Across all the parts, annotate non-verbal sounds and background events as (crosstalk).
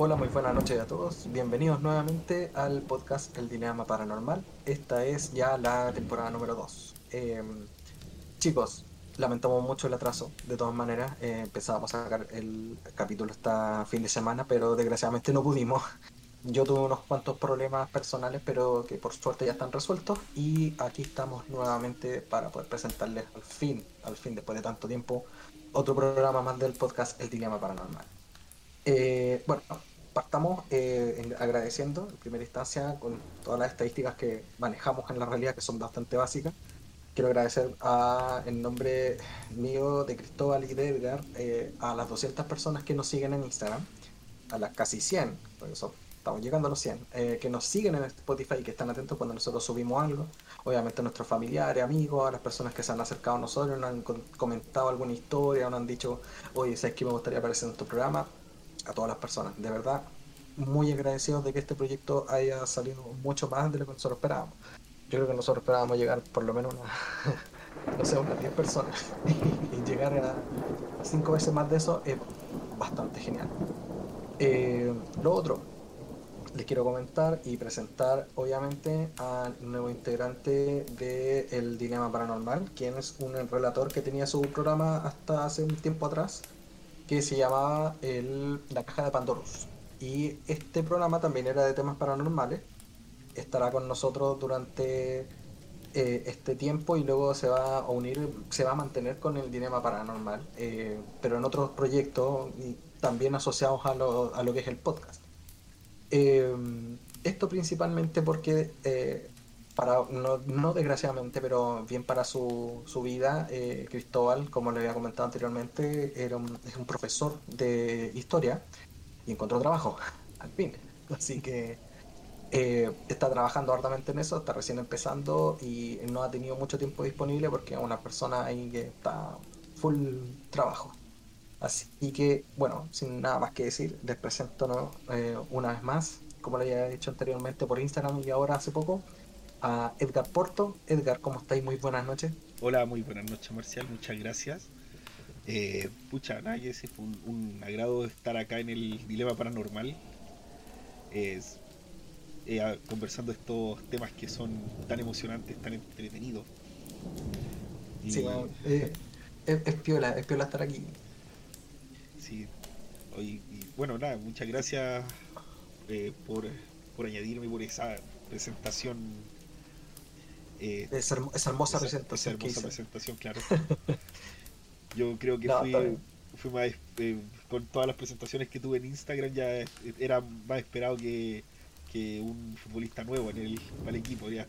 Hola, muy buenas noches a todos. Bienvenidos nuevamente al podcast El Dilema Paranormal. Esta es ya la temporada número 2. chicos, lamentamos mucho el atraso. De todas maneras, eh, empezábamos a sacar el capítulo esta fin de semana, pero desgraciadamente no pudimos. (laughs) Yo tuve unos cuantos problemas personales, pero que por suerte ya están resueltos. Y aquí estamos nuevamente para poder presentarles al fin, al fin, después de tanto tiempo, otro programa más del podcast El Dilema Paranormal. Eh, bueno, partamos eh, agradeciendo en primera instancia con todas las estadísticas que manejamos en la realidad, que son bastante básicas. Quiero agradecer a, en nombre mío, de Cristóbal y de Edgar, eh, a las 200 personas que nos siguen en Instagram, a las casi 100, por eso estamos llegando a los 100, eh, que nos siguen en Spotify y que están atentos cuando nosotros subimos algo. Obviamente nuestros familiares, amigos, a las personas que se han acercado a nosotros, nos han comentado alguna historia, nos han dicho, oye, ¿sabes que me gustaría aparecer en tu programa? A todas las personas, de verdad, muy agradecidos de que este proyecto haya salido mucho más de lo que nosotros esperábamos. Yo creo que nosotros esperábamos llegar por lo menos una, (laughs) no sé, unas 10 personas (laughs) y llegar a 5 veces más de eso es bastante genial. Eh, lo otro, les quiero comentar y presentar obviamente al nuevo integrante de El Dilema Paranormal, quien es un relator que tenía su programa hasta hace un tiempo atrás, que se llamaba el, La Caja de Pandoros. Y este programa también era de temas paranormales. Estará con nosotros durante eh, este tiempo y luego se va a unir, se va a mantener con el Dilema Paranormal, eh, pero en otros proyectos también asociados a lo, a lo que es el podcast. Eh, esto principalmente porque, para, no, desgraciadamente, pero bien para su, su vida, eh, Cristóbal, como le había comentado anteriormente, era un, es un profesor de historia y encontró trabajo, (laughs) al fin. Así que está trabajando arduamente en eso, está recién empezando y no ha tenido mucho tiempo disponible porque es una persona ahí que está full trabajo. Así que, bueno, sin nada más que decir, les presento eh, una vez más, como lo había dicho anteriormente por Instagram y ahora hace poco, a Edgar Porto. Edgar, ¿cómo estáis? Muy buenas noches. Hola, muy buenas noches, Marcial, muchas gracias. Eh, pucha, nada que fue un, agrado estar acá en el Dilema Paranormal, es, eh, conversando estos temas que son tan emocionantes, tan entretenidos. Sí, es, es, piola, es piola estar aquí y, bueno, nada, muchas gracias eh, por, por añadirme por esa presentación. Eh, esa, hermosa presentación. hermosa presentación, claro. (laughs) Yo creo que fui, más, eh, con todas las presentaciones que tuve en Instagram, ya era más esperado que, que un futbolista nuevo en el, equipo. Ya.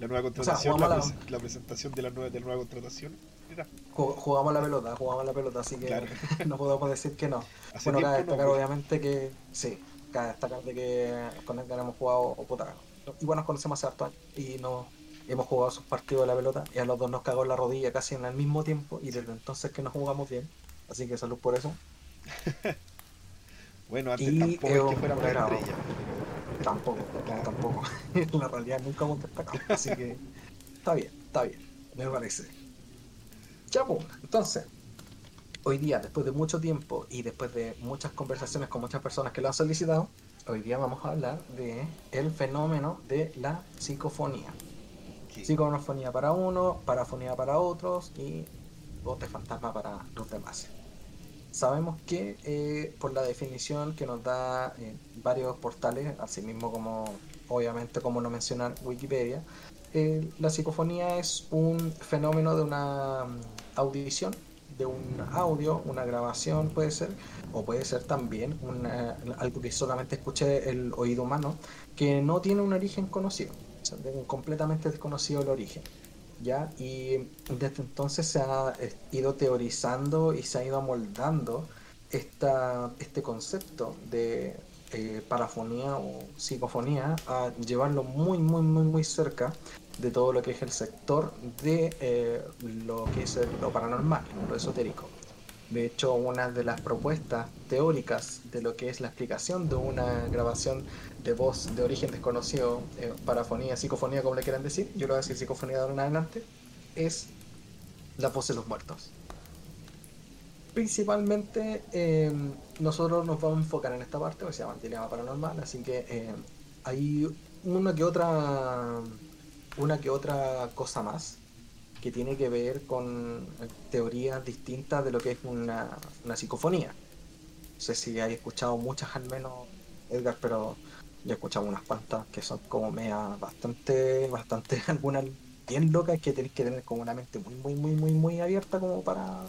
La nueva contratación, la, presentación de la nueva, de la nueva contratación Jugamos la pelota, jugamos la pelota, así que (laughs) no podemos decir que no. bueno, cabe destacar pues. obviamente que sí, cabe destacar de que con el que hemos jugado puta, igual nos conocemos hace harto y no hemos jugado sus partidos de la pelota y a los dos nos cagó la rodilla casi en el mismo tiempo y desde entonces que nos jugamos bien. Así que salud por eso. (laughs) bueno, antes y tampoco es que fuera estrella. Tampoco, tampoco. (laughs) en la realidad nunca hemos destacado. Así que está bien, está bien, me parece. Ya, entonces, hoy día, después de mucho tiempo y después de muchas conversaciones con muchas personas que lo han solicitado, hoy día vamos a hablar de el fenómeno de la psicofonía. Psicofonía para uno, parafonía para otros y de fantasma para los demás. Sabemos que eh, por la definición que nos da eh, varios portales, así mismo como obviamente como no mencionar Wikipedia, eh, la psicofonía es un fenómeno de una mm, audición, de un audio, una grabación puede ser, o puede ser también algo que solamente escuche el oído humano, que no tiene un origen conocido, completamente desconocido el origen. ¿ya? Y desde entonces se ha eh, ido teorizando y se ha ido amoldando esta, este concepto de eh, parafonía o psicofonía a llevarlo muy, muy, muy, muy cerca de todo lo que es el sector de eh, lo que es lo paranormal, lo esotérico. De hecho, una de las propuestas teóricas de lo que es la explicación de una grabación de voz de origen desconocido, eh, parafonía, psicofonía, como le quieran decir, yo lo voy a decir psicofonía de ahora en adelante, es la voz de los muertos. principalmente eh, nosotros nos vamos a enfocar en esta parte que se llama Dilema Paranormal, así que eh, hay una que otra una que otra cosa más que tiene que ver con teorías distintas de lo que es una, una psicofonía. No sé si hay escuchado muchas al menos, Edgar, pero yo he escuchado unas cuantas que son como mea bastante, bastante, (laughs) algunas bien locas que tenés que tener como una mente muy, muy, muy, muy, muy abierta como para,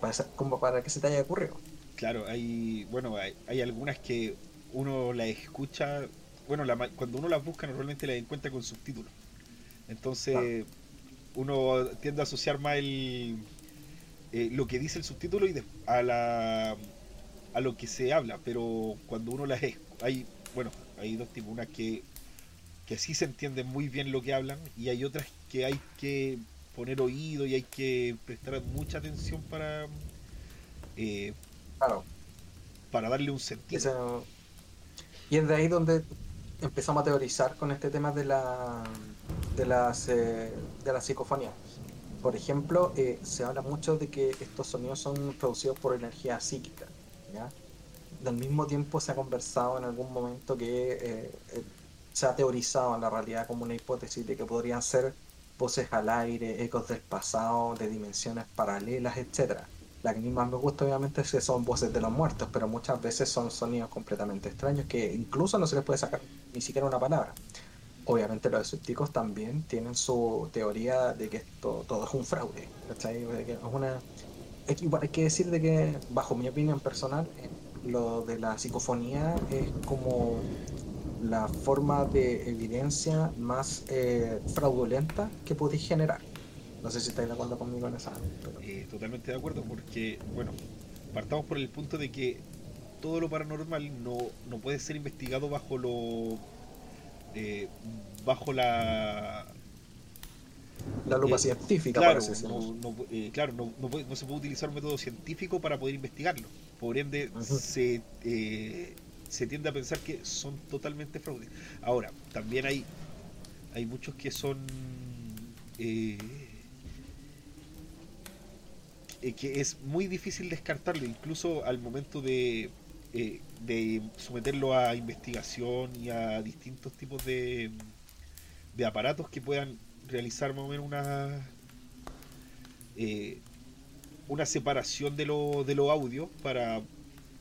para, como para que se te haya ocurrido. Claro, hay, bueno, hay, hay algunas que uno las escucha, bueno, la, cuando uno las busca normalmente las encuentra con subtítulos. Entonces, uno tiende a asociar más el, eh, lo que dice el subtítulo y a, la, a lo que se habla, pero cuando uno las hay, bueno, hay dos tipos, una que, que sí se entiende muy bien lo que hablan y hay otras que hay que poner oído y hay que prestar mucha atención para, eh, para darle un sentido. y es de ahí donde empezamos a teorizar con este tema de la de las eh, de la psicofonía. Por ejemplo, eh, se habla mucho de que estos sonidos son producidos por energía psíquica. ¿ya? Del mismo tiempo se ha conversado en algún momento que eh, se ha teorizado en la realidad como una hipótesis de que podrían ser voces al aire, ecos del pasado, de dimensiones paralelas, etcétera la que más me gusta obviamente es que son voces de los muertos, pero muchas veces son sonidos completamente extraños que incluso no se les puede sacar ni siquiera una palabra. Obviamente los escépticos también tienen su teoría de que esto todo es un fraude. ¿cachai? es una... Hay que decir de que, bajo mi opinión personal, lo de la psicofonía es como la forma de evidencia más eh, fraudulenta que podéis generar. No sé si estáis de acuerdo conmigo en esa. Eh, totalmente de acuerdo, porque, bueno, partamos por el punto de que todo lo paranormal no, no puede ser investigado bajo lo. Eh, bajo la. La lupa eh, científica, claro, no, claro no, no, se puede utilizar un método científico para poder investigarlo. Por ende, se, se tiende a pensar que son totalmente fraudes. Ahora, también hay, hay muchos que son. Eh, eh, que es muy difícil descartarlo, incluso al momento de, eh, de someterlo a investigación y a distintos tipos de, de aparatos que puedan realizar más o menos una, eh, una separación de los de lo audios para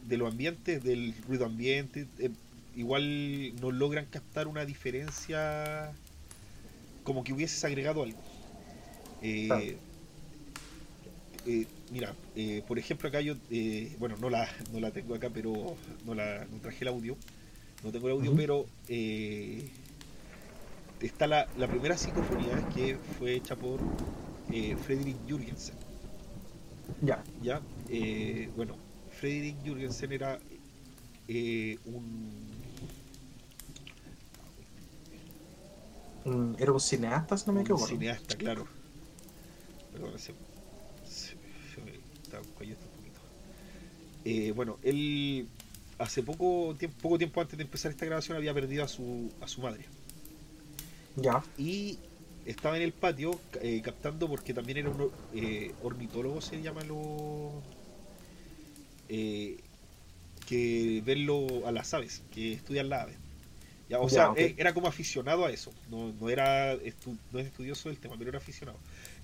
de los ambientes, del ruido ambiente. igual no logran captar una diferencia como que hubieses agregado algo. Eh, mira, eh, por ejemplo acá yo, eh, bueno, no la, no la tengo acá, pero no, la, no traje el audio, no tengo el audio, pero está la, la, primera psicofonía que fue hecha por Frederick Jürgensen. Ya. Ya, bueno, Frederick Jürgensen era un Era un cineasta, si no me equivoco. Un cineasta, claro. Perdón, eh, bueno, él hace poco tiempo, poco tiempo antes de empezar esta grabación había perdido a su, a su madre. Ya. Y estaba en el patio eh, captando porque también era un eh, ornitólogo, se llama lo. que verlo a las aves, que estudian las aves. Ya, o sea, era como aficionado a eso. No, no era no es estudioso del tema, pero era aficionado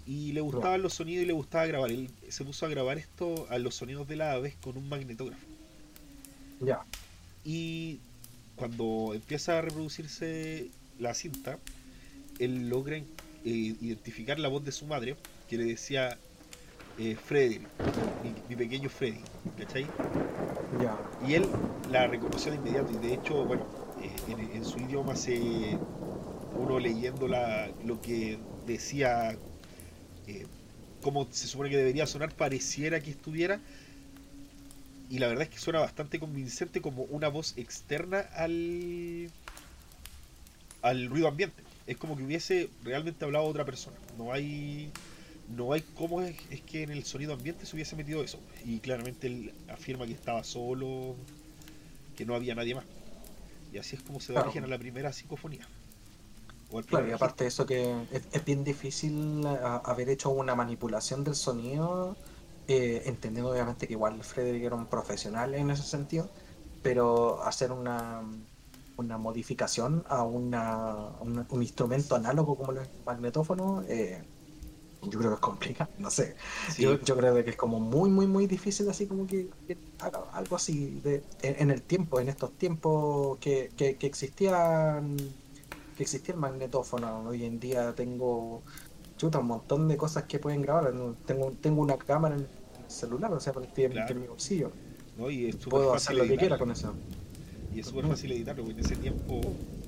y le gustaban los sonidos y le gustaba grabar. Él se puso a grabar esto a los sonidos de la aves con un magnetógrafo. Ya. Y cuando empieza a reproducirse la cinta, él logra eh, identificar la voz de su madre, que le decía eh, Freddy, mi, pequeño Freddy, ¿cachai? Y él la reconoció de inmediato, y de hecho, bueno, eh, en, su idioma se uno leyendo la, lo que decía eh, como se supone que debería sonar, pareciera que estuviera. Y la verdad es que suena bastante convincente como una voz externa al, al ruido ambiente. Es como que hubiese realmente hablado otra persona. No hay no hay cómo es, que en el sonido ambiente se hubiese metido eso. Y claramente él afirma que estaba solo, que no había nadie más. Y así es como se da origen a la primera psicofonía. Claro, y aparte de eso que es, bien difícil haber hecho una manipulación del sonido eh, entendiendo obviamente que igual Frederick era un profesional en ese sentido, pero hacer una, una modificación a una, un, instrumento análogo como el magnetófono, eh, yo creo que es complicado, (laughs) no sé. Yo, yo, creo que es como muy, muy, muy difícil así como que, algo así de, en, el tiempo, en estos tiempos que, que, que existían que existía el magnetófono. Hoy en día tengo chuta, un montón de cosas que pueden grabar. Tengo, tengo una cámara en el celular, o sea, por en mi bolsillo. y Puedo hacer lo que quiera con eso. Y es súper fácil editarlo, porque en ese tiempo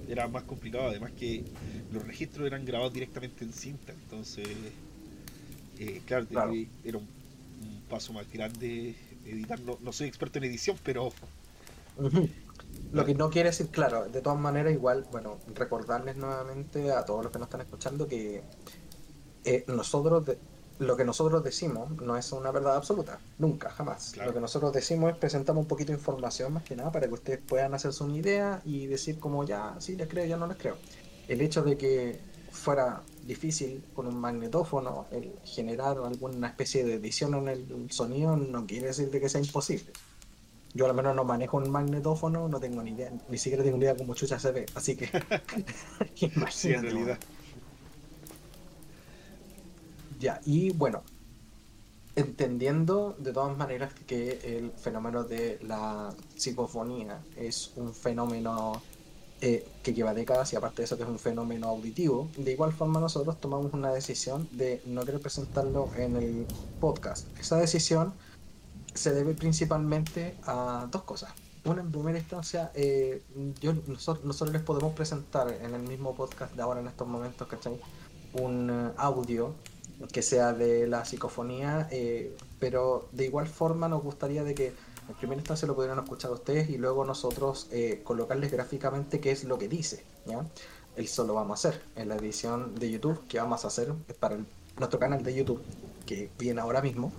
era más complicado. Además que los registros eran grabados directamente en cinta. Entonces, eh, claro, era un, paso más grande editar. No, no soy experto en edición, pero... Lo que no quiere decir, claro, de todas maneras, igual, bueno, recordarles nuevamente a todos los que nos están escuchando que eh, nosotros, lo que nosotros decimos no es una verdad absoluta, nunca, jamás. Lo que nosotros decimos es presentamos un poquito de información más que nada para que ustedes puedan hacerse una idea y decir como ya, sí les creo, ya no les creo. El hecho de que fuera difícil con un magnetófono el generar alguna especie de edición en el sonido no quiere decir de que sea imposible. Yo al menos no manejo un magnetófono, no tengo ni idea, ni siquiera tengo ni idea cómo chucha se ve, así que (laughs) (laughs) sí, en realidad. Ya, y bueno, entendiendo de todas maneras que el fenómeno de la psicofonía es un fenómeno eh, que lleva décadas y aparte de eso que es un fenómeno auditivo, de igual forma nosotros tomamos una decisión de no querer presentarlo en el podcast. Esa decisión se debe principalmente a dos cosas. Una, en primera instancia, eh, yo, nosotros, les podemos presentar en el mismo podcast de ahora, en estos momentos, ¿cachai? Un eh, audio que sea de la psicofonía, eh, pero de igual forma nos gustaría de que en primera instancia lo pudieran escuchar ustedes y luego nosotros colocarles gráficamente qué es lo que dice, ¿ya? Eso lo vamos a hacer en la edición de YouTube que vamos a hacer para nuestro canal de YouTube que viene ahora mismo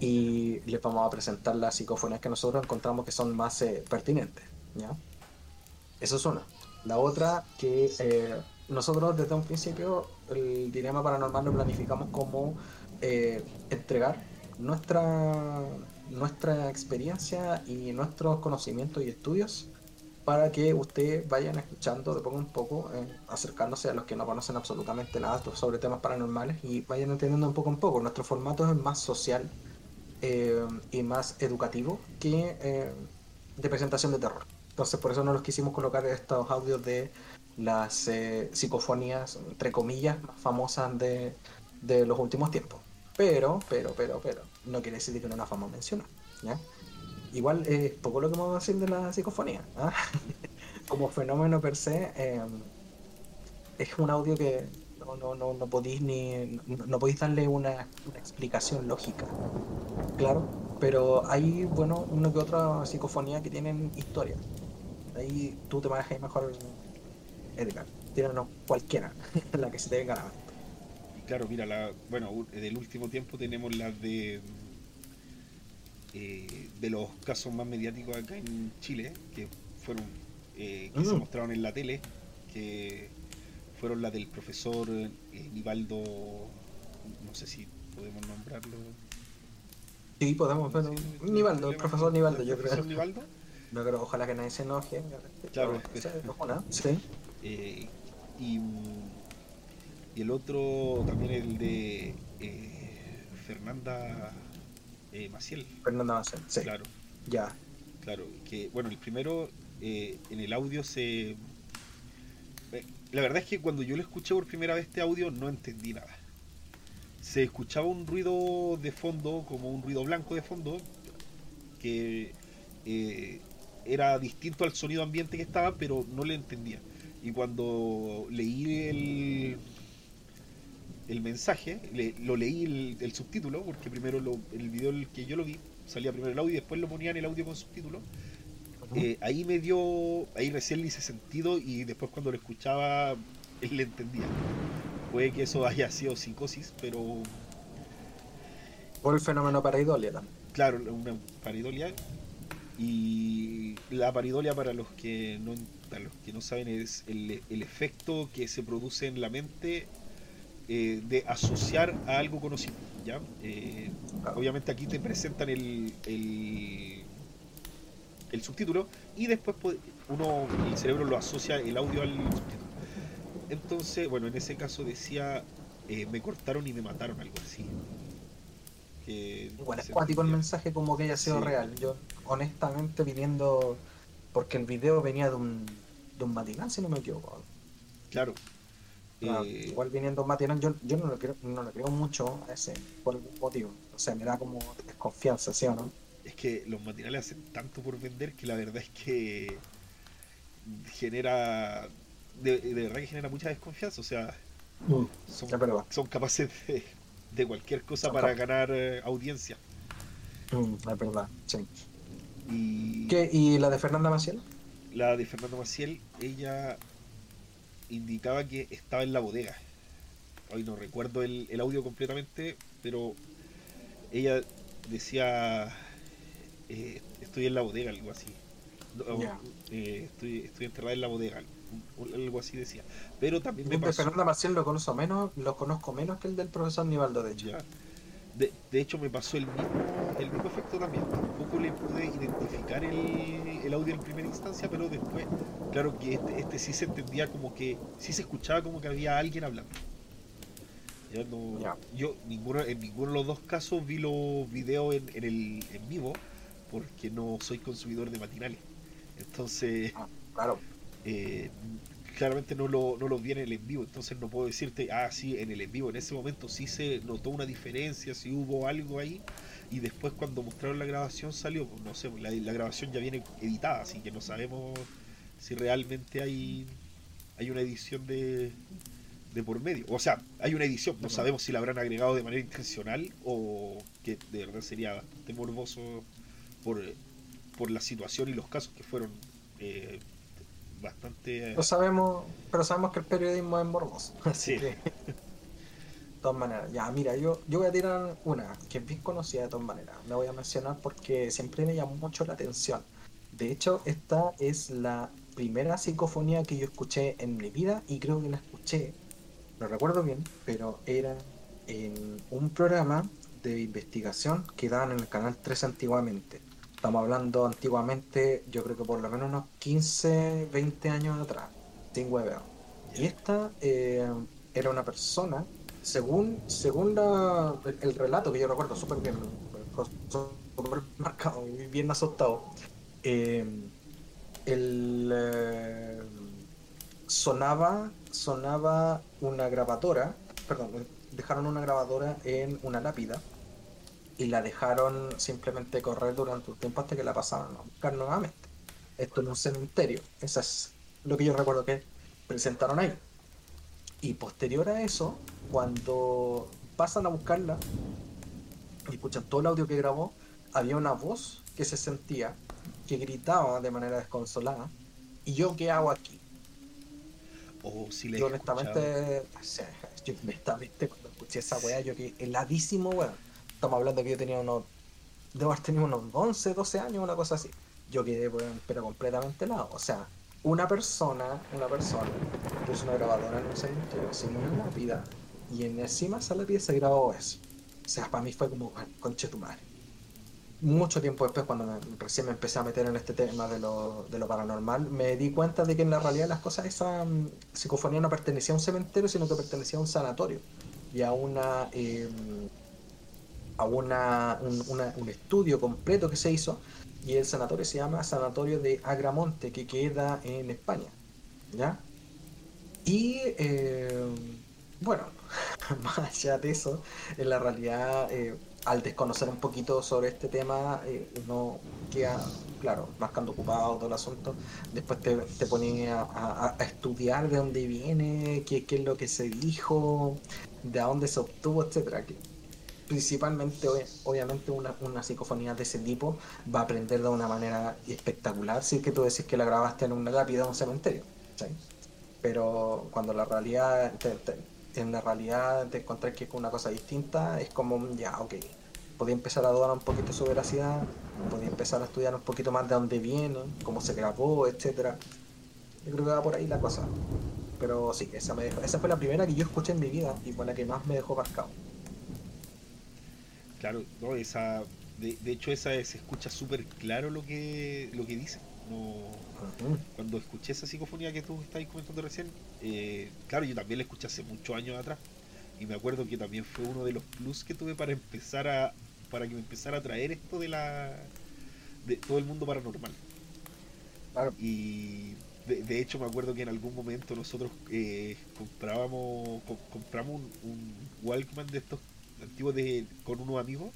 y les vamos a presentar las psicofonías que nosotros encontramos que son más eh, pertinentes. ¿ya? Eso es una. La otra, que eh, nosotros desde un principio el dilema paranormal lo planificamos como eh, entregar nuestra, nuestra experiencia y nuestros conocimientos y estudios para que ustedes vayan escuchando de poco en poco, acercándose a los que no conocen absolutamente nada sobre temas paranormales y vayan entendiendo un poco en poco. Nuestro formato es más social eh, y más educativo que eh, de presentación de terror. Entonces por eso no los quisimos colocar estos audios de las eh, psicofonías, entre comillas, más famosas de, de, los últimos tiempos. Pero, pero, pero, pero, no quiere decir que no la fama menciona. Igual es poco lo que vamos a decir de la psicofonía. ¿ah? (laughs) Como fenómeno per se, es un audio que no, no, no, podéis ni no, podéis darle una, explicación lógica, claro, pero hay, bueno, una que otra psicofonía que tienen historia. Ahí tú te manejas mejor, Edgar. Tíranos cualquiera, (laughs) la que se te venga a la mente. Claro, mira, la, bueno, del último tiempo tenemos las de eh, de los casos más mediáticos acá en Chile, que fueron eh, que se mm. mostraron en la tele, que fueron las del profesor eh, Nivaldo, no sé si podemos nombrarlo. Sí, podemos, pero Nivaldo, el profesor Nivaldo, yo creo. ¿Profesor Nivaldo? No, pero ojalá que nadie se enoje. Claro, sí. Eh, y, y, el otro también el de eh, Fernanda eh, Maciel. Fernanda Maciel, sí. Claro. Ya. Claro, que bueno, el primero en el audio se la verdad es que cuando yo lo escuché por primera vez este audio no entendí nada. Se escuchaba un ruido de fondo, como un ruido blanco de fondo, que era distinto al sonido ambiente que estaba, pero no le entendía. Y cuando leí el, el mensaje, lo leí el, subtítulo, porque primero el video el que yo lo vi, salía primero el audio y después lo ponían el audio con subtítulo eh, ahí me dio, ahí recién le hice sentido y después cuando lo escuchaba, él le entendía. Puede que eso haya sido psicosis, pero... Por el fenómeno pareidolia también. Claro, una pareidolia. Y la paridolia para los que no, para los que no saben es el, el efecto que se produce en la mente eh, de asociar a algo conocido. ¿ya? Eh, obviamente aquí te presentan el, el, el, subtítulo y después uno, el cerebro lo asocia el audio al subtítulo. Entonces, bueno, en ese caso decía, eh, me cortaron y me mataron, algo así. Igual es cuático el mensaje como que haya sido real. Yo, honestamente, viniendo, porque el video venía de un, de un matinal, si no me equivoco. Claro, eh, igual viniendo matinal, yo, yo no, le creo, no le creo mucho a ese, por algún motivo. O sea, me da como desconfianza, ¿sí o no? Es que los matinales hacen tanto por vender que la verdad es que genera. De, verdad que genera mucha desconfianza. O sea, mm, son, capaces de, cualquier cosa para ganar eh, audiencia. Mm, es verdad, sí. Y... ¿Qué? ¿Y la de Fernanda Maciel? La de Fernanda Maciel, ella indicaba que estaba en la bodega. Hoy no recuerdo el, audio completamente, pero ella decía, eh, estoy en la bodega, algo así. Eh, estoy, estoy enterrada en la bodega, algo así decía. Pero también me pasó... Fernanda Marcial lo conozco menos, lo conozco menos que el del profesor Nivaldo, de hecho. De, de, hecho me pasó el mismo, el mismo efecto también. Tampoco le pude identificar el, el, audio en primera instancia, pero después, claro que este, este sí se entendía como que, sí se escuchaba como que había alguien hablando. Yo ninguno, en ninguno de los dos casos vi los videos en, en, el, en vivo, porque no soy consumidor de matinales. Entonces, ah, claro. Eh, claramente no lo, no vi en el en vivo, entonces no puedo decirte, ah, sí, en el en vivo, en ese momento sí se notó una diferencia, si hubo algo ahí, y después cuando mostraron la grabación salió, pues, no sé, la, grabación ya viene editada, así que no sabemos si realmente hay, hay una edición de, de por medio. O sea, hay una edición, no sabemos si la habrán agregado de manera intencional o que de verdad sería bastante morboso por, por la situación y los casos que fueron eh, bastante... Lo sabemos, pero sabemos que el periodismo es morboso. (laughs) Así que, (laughs) todas maneras, ya, mira, yo, yo voy a tirar una que es bien conocida de todas maneras. La voy a mencionar porque siempre me llamó mucho la atención. De hecho, esta es la primera psicofonía que yo escuché en mi vida y creo que la escuché, no recuerdo bien, pero era en un programa de investigación que daban en el canal 3 antiguamente. Estamos hablando antiguamente, yo creo que por lo menos unos 15, 20 años atrás, sin hueveo. Y esta eh, era una persona, según, según el, relato que yo recuerdo súper bien, marcado y bien asustado, eh, eh, sonaba, sonaba una grabadora, perdón, dejaron una grabadora en una lápida y la dejaron simplemente correr durante un tiempo hasta que la pasaron a buscar nuevamente. Esto en un cementerio. Eso es lo que yo recuerdo que presentaron ahí. Y posterior a eso, cuando pasan a buscarla y escuchan todo el audio que grabó, había una voz que se sentía, que gritaba de manera desconsolada. ¿Y yo qué hago aquí? Oh, si yo honestamente, (laughs) yo honestamente cuando escuché esa weá, yo que heladísimo weón Estamos hablando que yo tenía unos. Debo haber tenido unos 11, 12 años, una cosa así. Yo quedé, pero completamente lado. O sea, una persona, una persona, puso una grabadora en un cementerio, sin una lápida, y en encima lápida se grabó eso. O sea, para mí fue como, conche tu madre. Mucho tiempo después, cuando recién me empecé a meter en este tema de lo, de lo paranormal, me di cuenta de que en la realidad las cosas, esa mm, psicofonía no pertenecía a un cementerio, sino que pertenecía a un sanatorio y a una. Eh, a una, un, estudio completo que se hizo y el sanatorio se llama Sanatorio de Agramonte, que queda en España. ¿Ya? Y eh, bueno, (laughs) más allá de eso, en la realidad, eh, al desconocer un poquito sobre este tema, eh, uno queda, claro, marcando ocupado todo el asunto. Después te, te pones a, estudiar de dónde viene, qué, qué, es lo que se dijo, de dónde se obtuvo, etcétera principalmente, obviamente, una, una, psicofonía de ese tipo va a aprender de una manera espectacular si es que tú decís que la grabaste en una lápida de un cementerio. Pero cuando la realidad, en la realidad te encontrás que es una cosa distinta, es como, ya, ok, podía empezar a dudar un poquito su veracidad, podía empezar a estudiar un poquito más de dónde viene, cómo se grabó, etcétera Yo creo que va por ahí la cosa. Pero sí, esa, me esa fue la primera que yo escuché en mi vida y fue la que más me dejó marcado. Claro, no, esa, de, de hecho esa se escucha súper claro lo que, lo que dice. No, Cuando escuché esa psicofonía que tú estabas comentando recién, eh, claro, yo también la escuché hace muchos años atrás. Y me acuerdo que también fue uno de los plus que tuve para empezar a. para que me empezara a traer esto de la. de todo el mundo paranormal. Y de, hecho me acuerdo que en algún momento nosotros eh, comprábamos compramos un, Walkman de estos antiguos de con unos amigos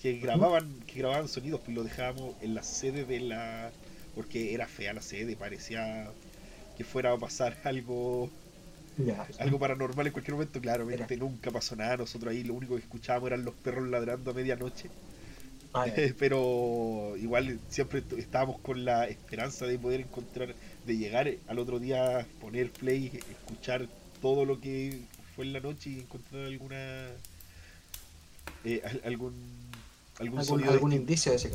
que grababan que grababan sonidos y lo dejábamos en la sede de la porque era fea la sede parecía que fuera a pasar (laughs) algo algo paranormal en cualquier momento. Claramente nunca pasó nada. Nosotros ahí lo único que escuchábamos eran los perros ladrando a medianoche. Ah, (laughs) pero igual siempre estábamos con la esperanza de poder encontrar de llegar al otro día, poner play, escuchar todo lo que fue en la noche y encontrar alguna eh, algún algún, algún, indicio de ese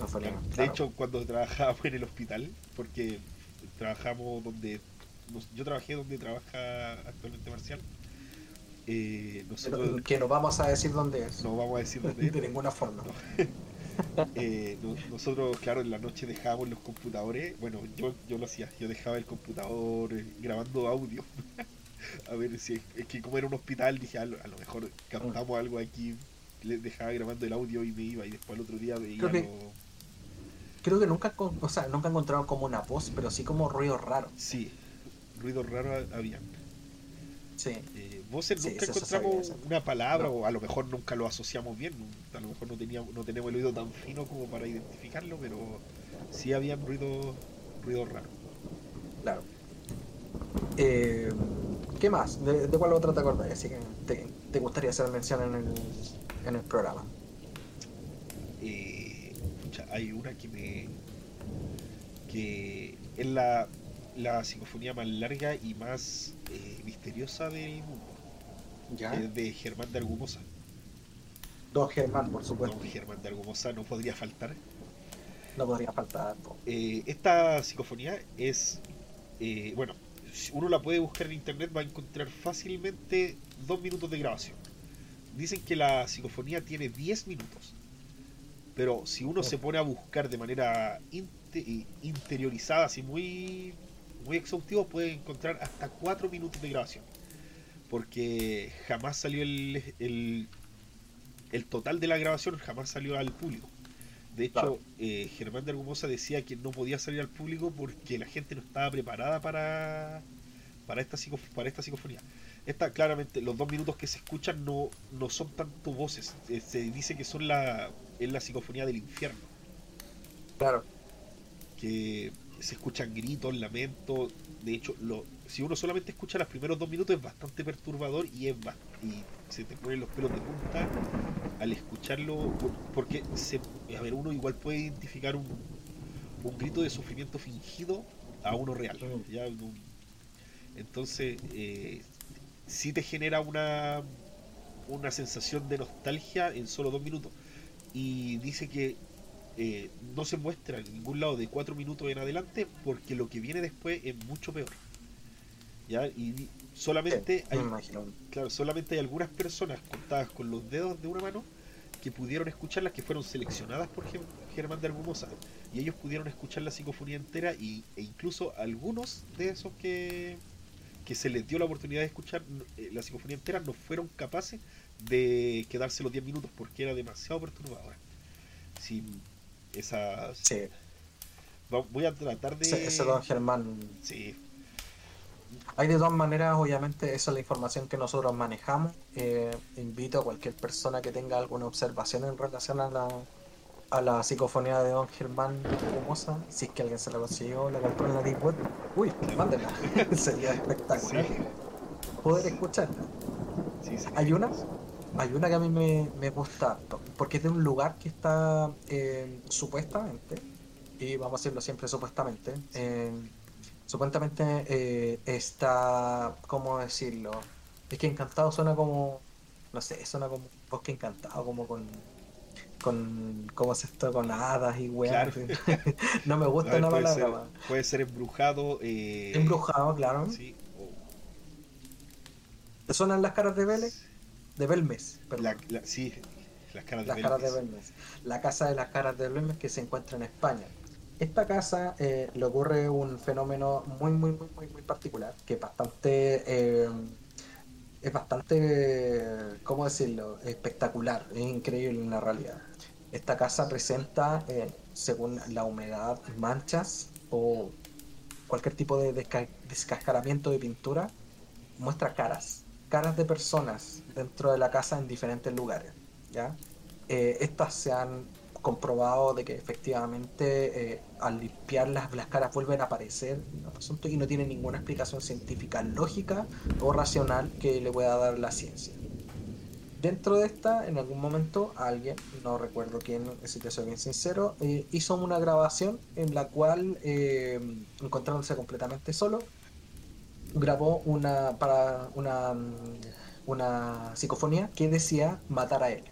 De hecho, cuando trabajábamos en el hospital, porque trabajamos donde yo trabajé donde trabaja actualmente Marcial. Eh, nosotros, que no vamos a decir dónde es. No vamos a decir dónde es. (laughs) De ninguna forma. (laughs) Eh, nosotros, claro, en la noche dejábamos los computadores. Bueno, yo, yo lo hacía, yo dejaba el computador eh, grabando audio. (laughs) a ver si es que como era un hospital, dije a lo, mejor captamos algo aquí. Le dejaba grabando el audio y me iba. Y después el otro día veía. Creo que, creo que nunca, o sea, nunca encontraron como una voz, pero sí como ruido raro. Sí, ruido raro había. Sí. Eh, vos nunca encontramos una palabra o a lo mejor nunca lo asociamos bien, a lo mejor no teníamos, no tenemos el oído tan fino como para identificarlo, pero sí había ruido, ruido raro. Claro. Eh, ¿Qué más? ¿De, cuál otra te acordás? Así que te, gustaría hacer mención en el, en el programa. Eh, hay una que me que es la la psicofonía más larga y más eh, misteriosa del mundo. ¿Ya? de Germán de Argumosa. Don Germán, por supuesto. Don Germán de Argumosa no podría faltar. No podría faltar. Eh, esta psicofonía es, eh, bueno, si uno la puede buscar en internet, va a encontrar fácilmente dos minutos de grabación. Dicen que la psicofonía tiene 10 minutos. Pero si uno se pone a buscar de manera interiorizada, así muy muy exhaustivo puede encontrar hasta 4 minutos de grabación. Porque jamás salió el, el, total de la grabación, jamás salió al público. De hecho, eh, Germán de Argumosa decía que no podía salir al público porque la gente no estaba preparada para, para, esta, para esta psicofonía. Esta, claramente, los dos minutos que se escuchan no, no son tanto voces. Eh, se dice que son la, es la psicofonía del infierno. Claro. Que se escuchan gritos, lamentos. De hecho, lo, si uno solamente escucha los primeros dos minutos es bastante perturbador y es y se te ponen los pelos de punta al escucharlo, porque se, a ver, uno igual puede identificar un, un grito de sufrimiento fingido a uno real. ¿ya? Entonces, eh, sí te genera una, una sensación de nostalgia en solo dos minutos. Y dice que eh, no se muestra en ningún lado de cuatro minutos en adelante porque lo que viene después es mucho peor. ¿Ya? Y solamente hay, claro, solamente hay algunas personas contadas con los dedos de una mano que pudieron escucharlas, que fueron seleccionadas por Germán de Argumosa, y ellos pudieron escuchar la psicofonía entera y, e incluso algunos de esos que, que se les dio la oportunidad de escuchar eh, la psicofonía entera no fueron capaces de quedarse los 10 minutos porque era demasiado perturbadora. Si esa. Sí. Voy a tratar de. Ese, don Germán. Sí. Hay de todas maneras, obviamente, esa es la información que nosotros manejamos. Eh, invito a cualquier persona que tenga alguna observación en relación a la, a la psicofonía de Don Germán Fumosa, si es que alguien se la consiguió, la compró en la Deep Web, uy, mándenla, (laughs) sería espectacular. Poder escucharla. Hay una hay una que a mí me, me gusta porque es de un lugar que está eh, supuestamente, y vamos a decirlo siempre supuestamente, eh, supuestamente eh, está, ¿cómo decirlo? Es que encantado suena como, no sé, suena como bosque encantado, como con con cómo se está con hadas y weas. (laughs) no me gusta la palabra. puede ser embrujado. Embrujado, claro. Sí. ¿Te suenan las caras de Vélez? de Belmes. sí, Las caras de, las caras de Belmes. La casa de las caras de Belmes que se encuentra en España. Esta casa eh, le ocurre un fenómeno muy, muy, muy, muy, muy particular, que es bastante, eh, es bastante, ¿cómo decirlo?, espectacular, es increíble en la realidad. Esta casa presenta, eh, según la humedad, manchas o cualquier tipo de descascaramiento de pintura, muestra caras, caras de personas dentro de la casa en diferentes lugares. ¿ya? estas se han comprobado de que efectivamente eh, al limpiar las, las, caras vuelven a aparecer y no tiene ninguna explicación científica lógica o racional que le pueda dar la ciencia. Dentro de esta, en algún momento, alguien, no recuerdo quién, si te soy bien sincero, eh, hizo una grabación en la cual, eh, encontrándose completamente solo, grabó una, para una, una psicofonía que decía matar a él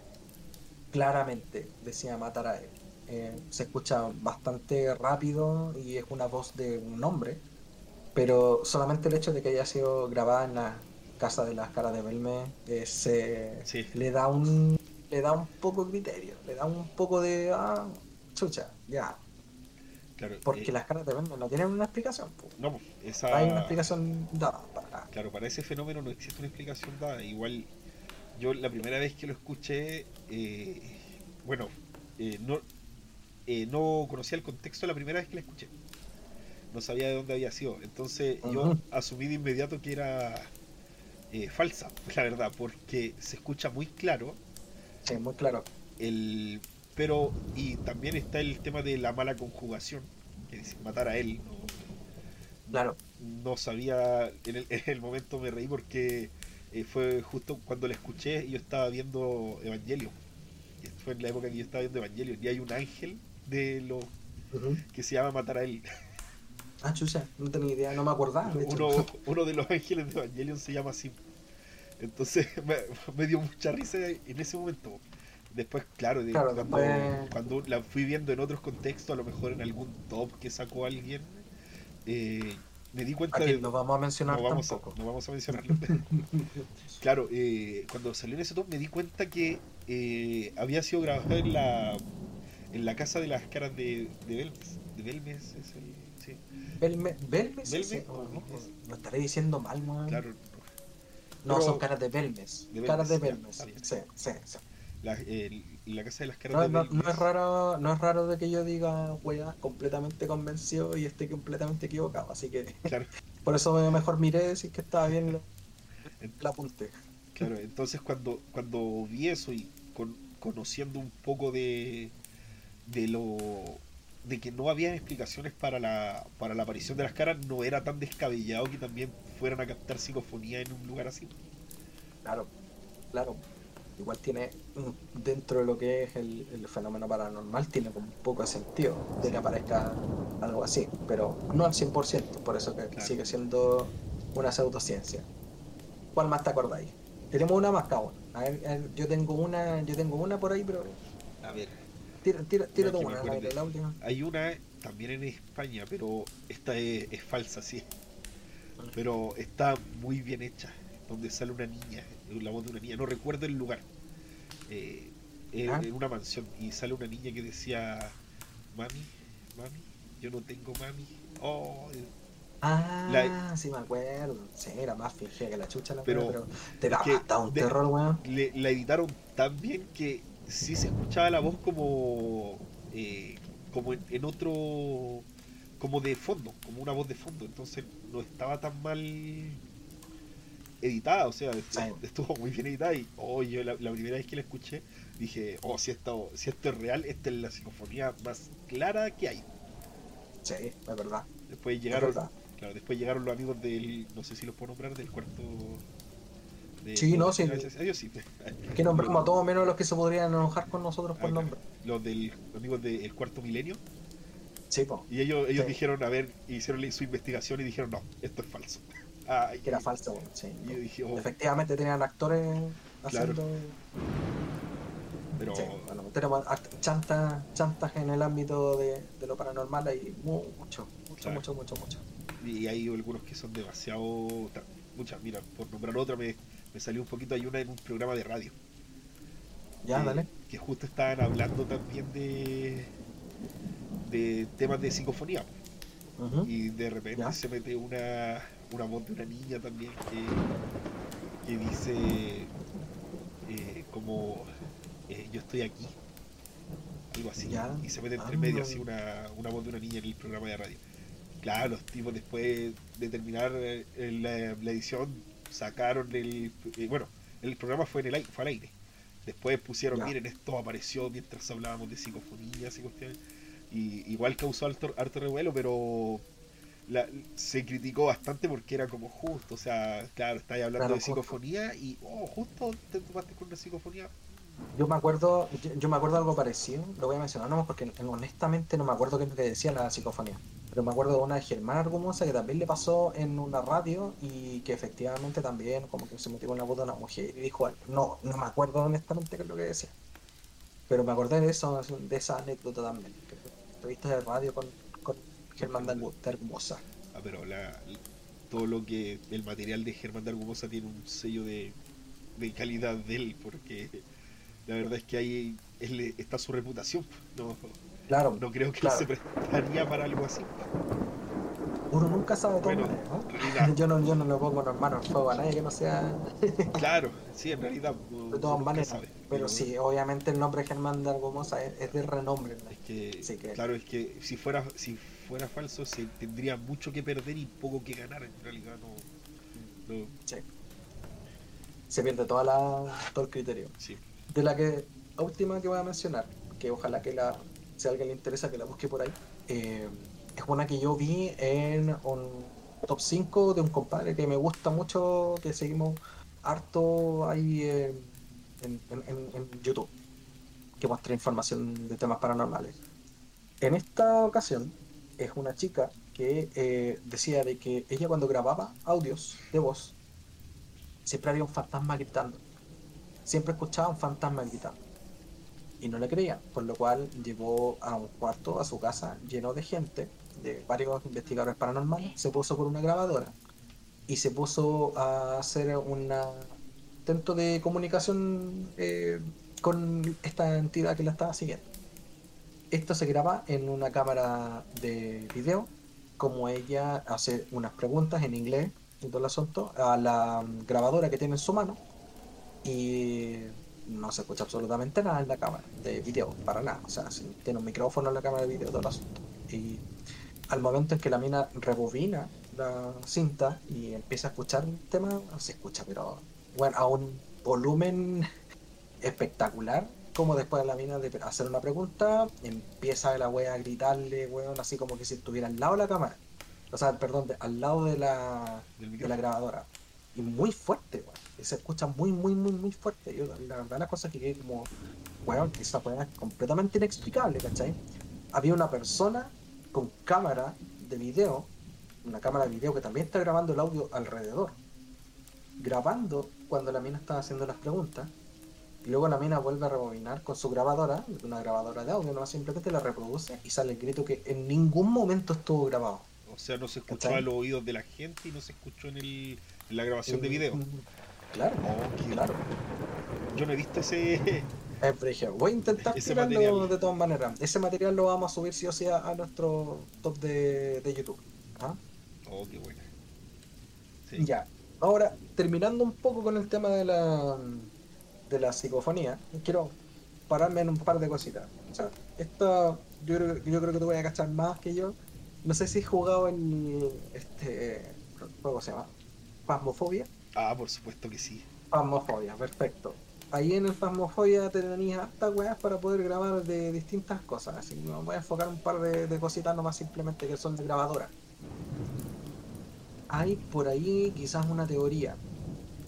claramente decía matar a él. Eh, se escucha bastante rápido y es una voz de un hombre, pero solamente el hecho de que haya sido grabada en la casa de las caras de Belme eh, se le da un le da un poco de criterio, le da un poco de ah, chucha, ya. Porque eh, las caras de Belme no tienen una explicación. No, esa... hay una explicación dada para... Claro, para ese fenómeno no existe una explicación dada. Igual yo la primera vez que lo escuché, eh, bueno, eh, no, eh, no conocía el contexto la primera vez que la escuché. No sabía de dónde había sido. Entonces yo asumí de inmediato que era falsa, (laughs) la verdad, porque se escucha muy claro. Sí, muy claro. El, pero, y también está el tema de la mala conjugación, que es matar a él. claro. No sabía, en el, (laughs) en el momento me reí porque eh, fue justo cuando la escuché y yo estaba viendo Evangelio. Fue en la época que yo estaba viendo Evangelio. Y hay un ángel de lo que se llama Matar a él. (laughs) Ah, chucha, no tenía idea, no me acordaba. uno, uno, de los ángeles de Evangelion se llama así. Entonces (laughs) me, dio mucha risa en ese momento. Después, claro, cuando, la fui viendo en otros contextos, a lo mejor en algún top que sacó alguien, eh, me di cuenta de. No vamos a mencionar no vamos A, no vamos a mencionarlo. (laughs) claro, eh, cuando salió en ese top me di cuenta que eh, había sido grabado en la en la casa de las caras de, de Belmes. De Belmes es el. Sí. Belme, ¿Belmes? Belmes no, estaré diciendo mal, ¿no? Claro. No, son caras de Belmes. caras de Belmes. sí, sí, sí. La, la casa de las caras no, no, es raro no es raro de que yo diga wea completamente convencido y esté completamente equivocado así que (laughs) por eso mejor miré decir que estaba bien la apunte claro entonces cuando cuando vi eso y con, conociendo un poco de de lo de que no había explicaciones para la para la aparición de las caras no era tan descabellado que también fueran a captar psicofonía en un lugar así claro claro igual tiene mm, dentro de lo que es el, fenómeno paranormal, tiene un poco de sentido de que aparezca algo así, pero no al 100%, por eso que sigue siendo una pseudociencia. ¿Cuál más te acordáis? Tenemos una más cada A ver, yo tengo una, yo tengo una por ahí, pero. A ver. Tira, tira, una, la, última. Hay una también en España, pero esta es, es falsa, sí. Pero está muy bien hecha, donde sale una niña la voz de una niña, no recuerdo el lugar, eh, ah. en, una mansión, y sale una niña que decía, mami, mami, yo no tengo mami. Oh, Ah, sí me acuerdo. Sí, era más fingida que la chucha la pero, pero te da un terror, weón. la editaron tan bien que sí se escuchaba la voz como eh, como en, otro como de fondo, como una voz de fondo, entonces no estaba tan mal editada, o sea, (laughs) estuvo muy bien editada y oh, yo la, primera vez que la escuché dije, oh, si esto, si esto es real, esta es la psicofonía más clara que hay. Sí, es verdad. Después llegaron, claro, después llegaron los amigos del, no sé si los puedo nombrar, del cuarto... De, sí, no, sí. Ellos sí. (laughs) Que nombramos a todos menos los que se podrían enojar con nosotros por ah, nombre. Los del los amigos del cuarto milenio. Sí, po. Y ellos, ellos dijeron, a ver, hicieron su investigación y dijeron, no, esto es falso (laughs) que era falso, sí. Oh. Efectivamente tenían actores haciendo. Pero... bueno, tenemos chantas en el ámbito de, lo paranormal hay mucho, mucho, mucho, mucho, mucho. Y hay algunos que son demasiado. Muchas, mira, por nombrar otra me, me salió un poquito, hay una en un programa de radio. Ya, dale. Que justo estaban hablando también de, de temas de psicofonía. Y de repente se mete una, una voz de una niña también que, que dice eh, como eh, yo estoy aquí. Algo así. Y se mete entre medio así una, una voz de una niña en el programa de radio. Claro, los tipos después de terminar eh, la, edición sacaron el... bueno, el programa fue, en el, fue al aire Después pusieron, miren, esto apareció mientras hablábamos de psicofonías y cuestiones. Y igual causó harto, harto revuelo, pero se criticó bastante porque era como justo. O sea, claro, estáis hablando de psicofonía y, oh, justo te tomaste con una psicofonía. Yo me acuerdo, yo, me acuerdo algo parecido, lo voy a mencionar no porque honestamente no me acuerdo qué es lo que decía la psicofonía. Pero me acuerdo de una de Germán Argumosa que también le pasó en una radio y que efectivamente también como que se metió con la voz de una mujer y dijo No, no me acuerdo honestamente qué es lo que decía. Pero me acordé de eso, de esa anécdota también. Viste de radio con, con Germán de Argumosa. Ah, pero todo lo que. El material de Germán de Argumosa tiene un sello de, de calidad de él, porque la verdad es que ahí está su reputación. (laughs) No, Claro. No creo que se prestaría para algo así. Uno nunca sabe todo. (laughs) Yo no, yo no le pongo en manos fuego a nadie que no sea. (laughs) claro, sí, en realidad. (laughs) De todas maneras. pero, sí, obviamente el nombre Germán de Argumosa es, es de renombre. Es que, claro, es que si fuera, si fuera falso se tendría mucho que perder y poco que ganar. En realidad no. Sí. Se pierde toda la, todo el criterio. Sí. De la que última que voy a mencionar, que ojalá que la si a alguien le interesa que la busque por ahí. Eh, es una que yo vi en un top 5 de un compadre que me gusta mucho, que seguimos harto ahí eh, en, YouTube, que muestra información de temas paranormales. En esta ocasión es una chica que eh, decía de que ella cuando grababa audios de voz, siempre había un fantasma gritando. Siempre escuchaba un fantasma gritando y no le creían, por lo cual llevó a un cuarto, a su casa, lleno de gente, de varios investigadores paranormales, se puso por una grabadora y se puso a hacer un intento de comunicación eh, con esta entidad que la estaba siguiendo. Esto se graba en una cámara de video, como ella hace unas preguntas en inglés y todo el asunto, a la grabadora que tiene en su mano y no se escucha absolutamente nada en la cámara de video, para nada. O sea, tiene un micrófono en la cámara de video, todo el asunto. Y al momento en que la mina rebobina la cinta y empieza a escuchar un tema, se escucha, pero bueno, a un volumen espectacular. Como después de la mina de hacer una pregunta, empieza la wea a gritarle, weón, así como que si estuviera al lado de la cámara. O sea, perdón, al lado de la, de la grabadora. Y muy fuerte, weón se escucha muy, muy, muy, muy fuerte. Yo, la verdad, la cosa que como, bueno, esa es completamente inexplicable, ¿cachai? Había una persona con cámara de video, una cámara de video que también está grabando el audio alrededor, grabando cuando la mina estaba haciendo las preguntas, y luego la mina vuelve a rebobinar con su grabadora, una grabadora de audio, no simplemente la reproduce y sale el grito que en ningún momento estuvo grabado. O sea, no se escuchó a los oídos de la gente y no se escuchó en, el, la grabación de video. Claro, claro. Yo no he visto ese. (laughs) Voy a intentar tirarlo de todas maneras. Ese material lo vamos a subir sí o sí a, nuestro top de, YouTube. ¿ah? Oh, qué buena. Ya. Ahora, terminando un poco con el tema de la de la psicofonía, quiero pararme en un par de cositas. O sea, esto yo creo, yo creo que te voy a cachar más que yo. No sé si has jugado en este juego se llama Pasmofobia. Ah, por supuesto que sí. Fasmofobia, perfecto. Ahí en el Fasmofobia te tenías hartas weas para poder grabar de distintas cosas. Así que me voy a enfocar un par de, cositas nomás simplemente que son de grabadora. Hay por ahí quizás una teoría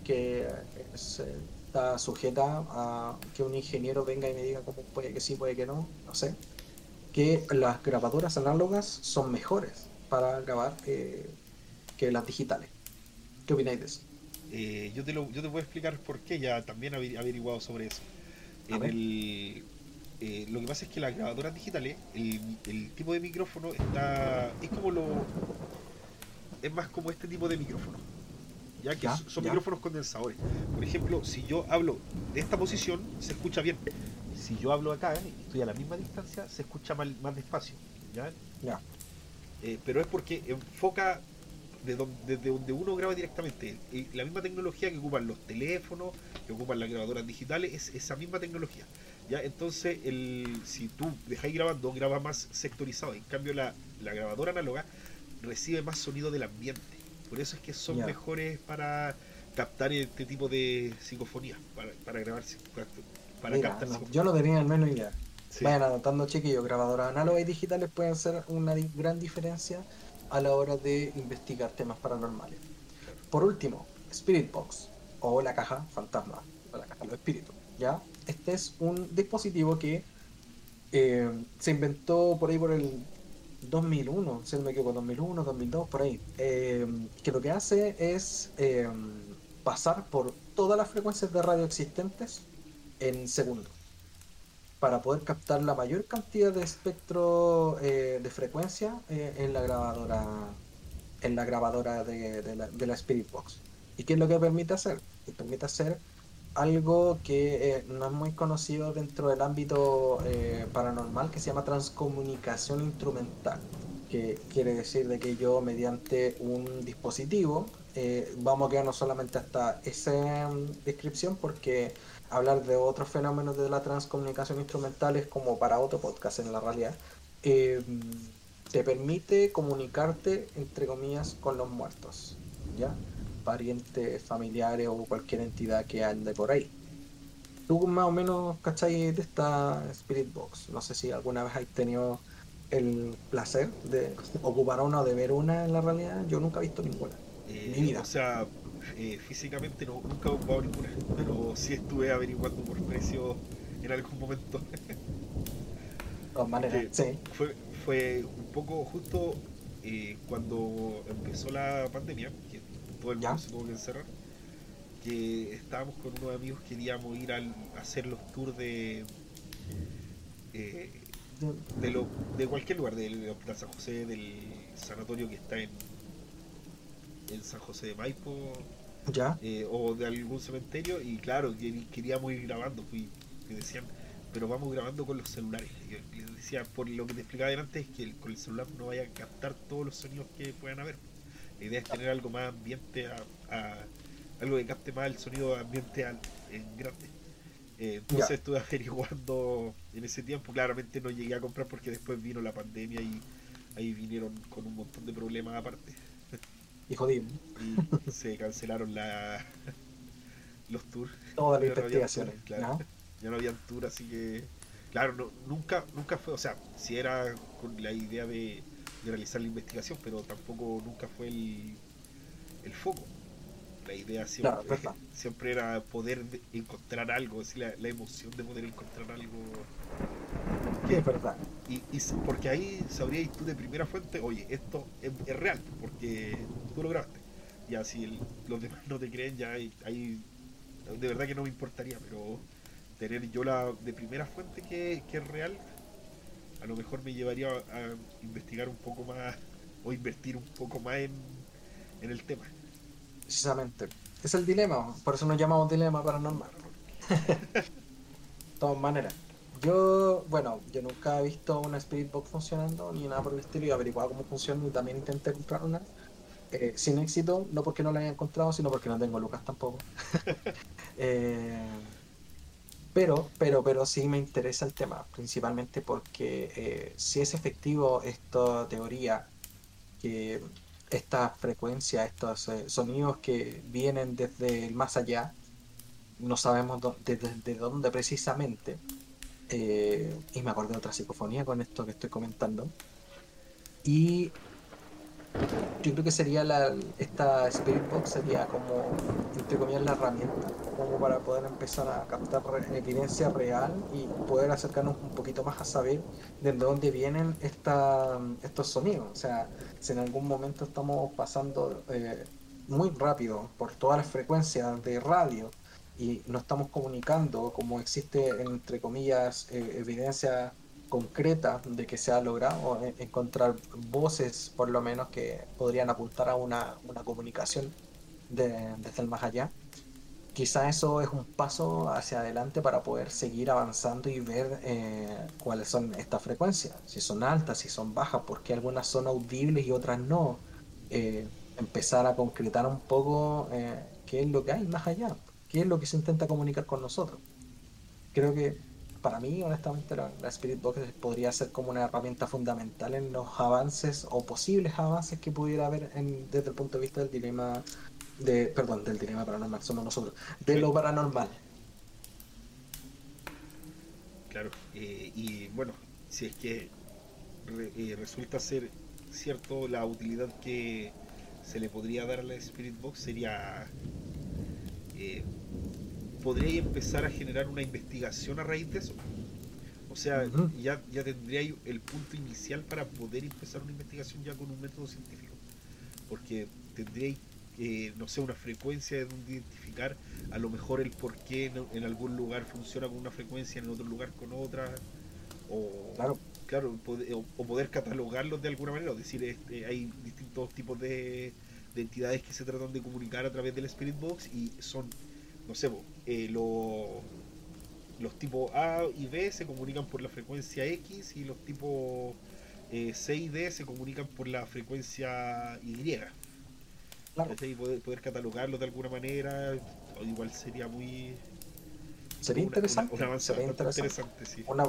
que está sujeta a que un ingeniero venga y me diga cómo puede que sí, puede que no, no sé. Que las grabadoras análogas son mejores para grabar eh, que las digitales. ¿Qué opináis de eso? Eh, yo, te lo, yo te voy a explicar por qué, ya también he averiguado sobre eso. En el, eh, lo que pasa es que las grabadoras digitales, el, el, tipo de micrófono está. es como lo. es más como este tipo de micrófono. Ya que son micrófonos condensadores. Por ejemplo, si yo hablo de esta posición, se escucha bien. si yo hablo acá y estoy a la misma distancia, se escucha más, más despacio. ¿ya? Eh, pero es porque enfoca desde donde, uno graba directamente. la misma tecnología que ocupan los teléfonos, que ocupan las grabadoras digitales, es esa misma tecnología. ¿ya? Entonces, el, si tú dejáis grabando, graba más sectorizado. En cambio, la, grabadora análoga recibe más sonido del ambiente. Por eso es que son mejores para captar este tipo de psicofonía, para, para grabar para captar Yo no tenía al menos idea. Vayan anotando chiquillos, grabadoras análogas y digitales pueden ser una gran diferencia a la hora de investigar temas paranormales. Por último, Spirit Box o la caja fantasma o la caja de los espíritus. ¿ya? Este es un dispositivo que eh, se inventó por ahí por el 2001, si no me equivoco, 2001, 2002, por ahí. Eh, que lo que hace es eh, pasar por todas las frecuencias de radio existentes en segundos para poder captar la mayor cantidad de espectro eh, de frecuencia eh, en la grabadora en la grabadora de, la, de, la, Spirit Box. ¿Y qué es lo que permite hacer? permite hacer algo que eh, no es muy conocido dentro del ámbito paranormal que se llama transcomunicación instrumental, que quiere decir de que yo mediante un dispositivo, vamos a quedarnos solamente hasta esa mm, descripción porque hablar de otros fenómenos de la transcomunicación instrumental es como para otro podcast en la realidad. Eh, te permite comunicarte, entre comillas, con los muertos, ¿ya? Parientes, familiares o cualquier entidad que ande por ahí. Tú más o menos, ¿cachai? De esta Spirit Box. No sé si alguna vez has tenido el placer de ocupar una o de ver una en la realidad. Yo nunca he visto ninguna. Eh, mi vida. O sea, eh, físicamente no, nunca he ocupado ninguna, pero sí estuve averiguando por precio en algún momento. De todas maneras, sí. Fue, fue un poco justo eh, cuando empezó la pandemia, que todo el mundo se tuvo que encerrar, que estábamos con unos amigos, queríamos ir a hacer los tours de... Eh, de, lo, de cualquier lugar, del Hospital San José, del sanatorio que está en, en San José de Maipo, eh, o de algún cementerio y claro, queríamos ir grabando y decían, pero vamos grabando con los celulares. Y les decía, por lo que te explicaba antes, es que con el celular no vaya a captar todos los sonidos que puedan haber. La idea es tener algo más ambiente, a, algo que capte más el sonido ambiente en grande. Eh, entonces estuve (laughs) averiguando en ese tiempo, claramente no llegué a comprar porque después vino la pandemia y ahí vinieron con un montón de problemas aparte. Y jodido. Y se cancelaron la, los tours. Todas las investigaciones. claro. Ya no había tour, así que. Claro, no, nunca, nunca fue, o sea, si era con la idea de, realizar la investigación, pero tampoco nunca fue el, el foco. La idea siempre, siempre era poder encontrar algo, la, la emoción de poder encontrar algo es verdad. Y, y, porque ahí sabrías tú de primera fuente, oye, esto es, real, porque tú lo grabaste. Ya si los demás no te creen, ya ahí, de verdad que no me importaría, pero tener yo la de primera fuente que, es real, a lo mejor me llevaría a, investigar un poco más o invertir un poco más en, en el tema. Precisamente. Es el dilema, por eso nos llamamos dilema paranormal. (laughs) de todas maneras. Yo, bueno, yo nunca he visto una Spirit Box funcionando ni nada por el estilo y averiguado cómo funciona y también intenté comprar una. Eh, sin éxito, no porque no la haya encontrado, sino porque no tengo lucas tampoco. (laughs) Eh, pero, pero, pero sí me interesa el tema, principalmente porque eh, si es efectivo esta teoría, que esta frecuencia, estos sonidos que vienen desde el más allá, no sabemos desde dónde precisamente, eh, y me acordé de otra psicofonía con esto que estoy comentando. Y yo creo que sería la, esta Spirit Box sería como, entre comillas, la herramienta como para poder empezar a captar evidencia real y poder acercarnos un poquito más a saber de dónde vienen esta, estos sonidos. O sea, si en algún momento estamos pasando eh, muy rápido por todas las frecuencias de radio y no estamos comunicando como existe, entre comillas, eh, evidencia concreta de que se ha logrado encontrar voces, por lo menos, que podrían apuntar a una, una comunicación de, desde el más allá. quizá eso es un paso hacia adelante para poder seguir avanzando y ver eh, cuáles son estas frecuencias, si son altas, si son bajas, porque algunas son audibles y otras no. Eh, empezar a concretar un poco eh, qué es lo que hay más allá, qué es lo que se intenta comunicar con nosotros. Creo que para mí, honestamente, la, Spirit Box podría ser como una herramienta fundamental en los avances o posibles avances que pudiera haber desde el punto de vista del dilema de, perdón, del dilema paranormal, somos nosotros, de lo paranormal. Claro, eh, y bueno, si es que eh, resulta ser cierto la utilidad que se le podría dar a la Spirit Box sería eh, podría empezar a generar una investigación a raíz de eso. O sea, ya, ya tendría el punto inicial para poder empezar una investigación ya con un método científico. Porque tendría eh, no sé, una frecuencia de identificar a lo mejor el por qué en, algún lugar funciona con una frecuencia, en otro lugar con otra, o, claro. Claro, o, poder catalogarlos de alguna manera, o decir, este, hay distintos tipos de, entidades que se tratan de comunicar a través del Spirit Box y son, no sé, eh, los tipos A y B se comunican por la frecuencia X y los tipos eh, C y D se comunican por la frecuencia Y. Poder, catalogarlo de alguna manera, igual sería muy... Sería interesante. un avance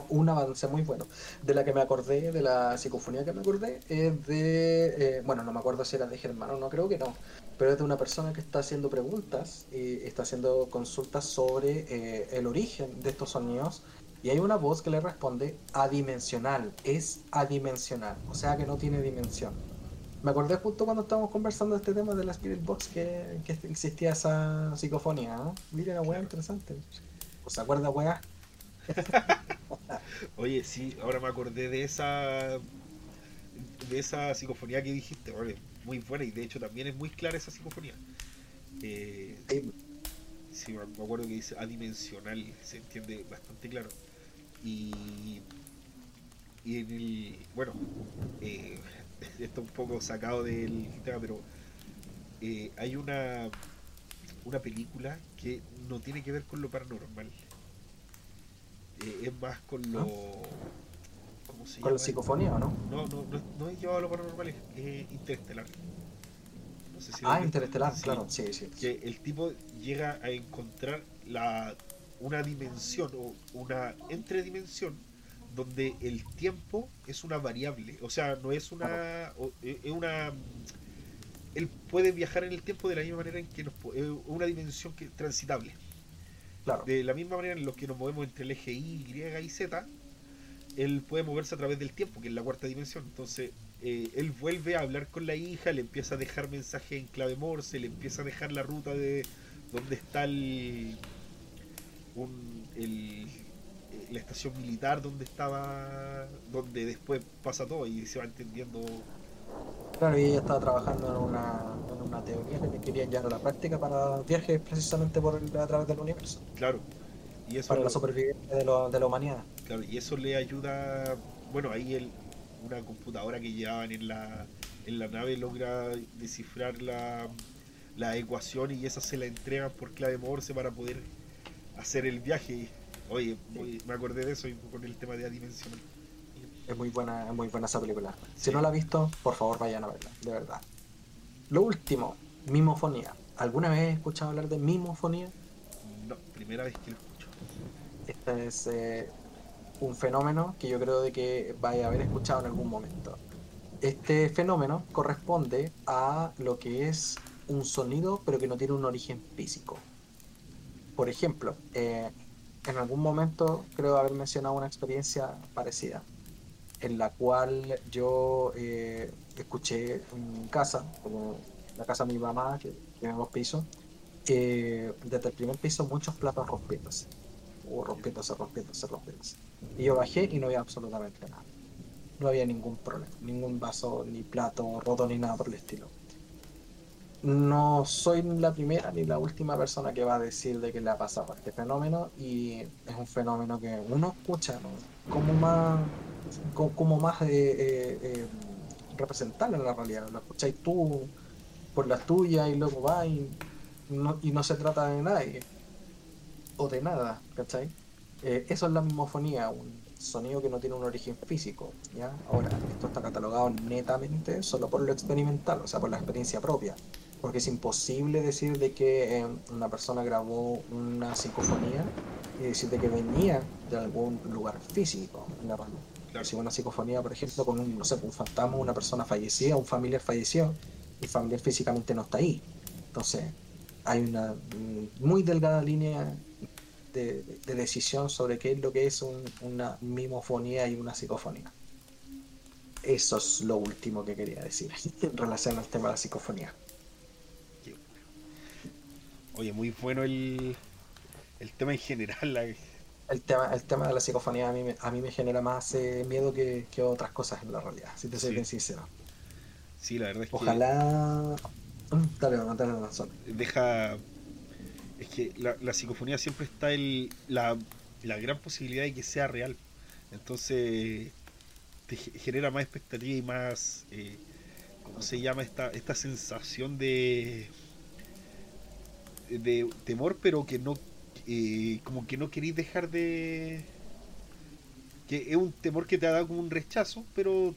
un avance muy bueno. De la que me acordé, de la psicofonía que me acordé, es de. Eh, bueno, no me acuerdo si era de Germano, no creo que no. Pero es de una persona que está haciendo preguntas y está haciendo consultas sobre eh, el origen de estos sonidos. Y hay una voz que le responde adimensional. Es adimensional. O sea que no tiene dimensión. Me acordé justo cuando estábamos conversando de este tema de la Spirit Box que, existía esa psicofonía, ¿no? Mira la weá interesante. ¿O se acuerda weá? (laughs) Oye, sí, ahora me acordé de esa de esa psicofonía que dijiste, vale, muy buena y de hecho también es muy clara esa psicofonía. Eh, sí. me acuerdo que dice adimensional, se entiende bastante claro. Y, y en el, bueno, eh, (laughs) esto un poco sacado del tema, pero eh, hay una, una película que no tiene que ver con lo paranormal. Eh, es más con lo. ¿Cómo se ¿Con la psicofonía o no? No, no, no, es llevado a lo paranormal, es, interestelar. ah, interestelar, claro, sí, sí. Que el tipo llega a encontrar la, una dimensión o una entredimensión donde el tiempo es una variable, o sea, no es una, eh, es una, él puede viajar en el tiempo de la misma manera en que nos, es una dimensión que transitable. De la misma manera en lo que nos movemos entre el eje Y, y Z, él puede moverse a través del tiempo, que es la cuarta dimensión. Entonces, eh, él vuelve a hablar con la hija, le empieza a dejar mensaje en clave Morse, le empieza a dejar la ruta de donde está el, un, el la estación militar donde estaba, donde después pasa todo y se va entendiendo. Claro, y ella estaba trabajando en una, en una teoría que querían llevar a la práctica para viajes precisamente por a través del universo. Claro. Y eso para la supervivencia de, de la humanidad. Claro, y eso le ayuda, bueno, ahí el, una computadora que llevaban en la, en la nave logra descifrar la, la ecuación y esa se la entregan por clave Morse para poder hacer el viaje. Oye, me acordé de eso y con el tema de adimensional. Es muy buena, es muy buena esa película. Si no la ha visto, por favor vayan a verla, de verdad. Lo último, mimofonía. ¿Alguna vez he escuchado hablar de mimofonía? No, primera vez que lo escucho. Este es eh, un fenómeno que yo creo de que vaya a haber escuchado en algún momento. Este fenómeno corresponde a lo que es un sonido pero que no tiene un origen físico. Por ejemplo, eh, en algún momento creo haber mencionado una experiencia parecida, en la cual yo eh, escuché en casa, como la casa de mi mamá, que tiene dos pisos, desde el primer piso muchos platos rompiéndose, o rompiéndose, rompiéndose, rompiéndose. Y yo bajé y no había absolutamente nada. No había ningún problema, ningún vaso, ni plato roto, ni nada por el estilo no soy la primera ni la última persona que va a decir de que le ha pasado este fenómeno y es un fenómeno que uno escucha como más como, más eh, eh, eh, representable en la realidad lo escucháis tú por las tuyas y luego va y no, y no se trata de nadie o de nada, ¿cachai? Eh, eso es la mimofonía, un sonido que no tiene un origen físico, ¿ya? Ahora, esto está catalogado netamente solo por lo experimental, o sea, por la experiencia propia, porque es imposible decir de que una persona grabó una psicofonía y decir de que venía de algún lugar físico en la realidad. Si una psicofonía, por ejemplo, con un, no sé, un fantasma, una persona fallecida, un familiar falleció, y el familiar físicamente no está ahí. Entonces, hay una muy delgada línea de, decisión sobre qué es lo que es una mimofonía y una psicofonía. Eso es lo último que quería decir (laughs) en relación al tema de la psicofonía. Oye, muy bueno el, el tema en general. La el tema, el tema de la psicofonía a mí, a mí me genera más eh, miedo que, otras cosas en la realidad, si te soy bien sincero. Sí, la verdad es que. Ojalá. Mm, dale, dale razón. Deja. Es que la, la psicofonía siempre está el, la, la gran posibilidad de que sea real. Entonces te genera más expectativa y más. Eh, ¿Cómo se llama? Esta, esta sensación de. de temor, pero que no como que no queréis dejar de... que es un temor que te ha dado como un rechazo, pero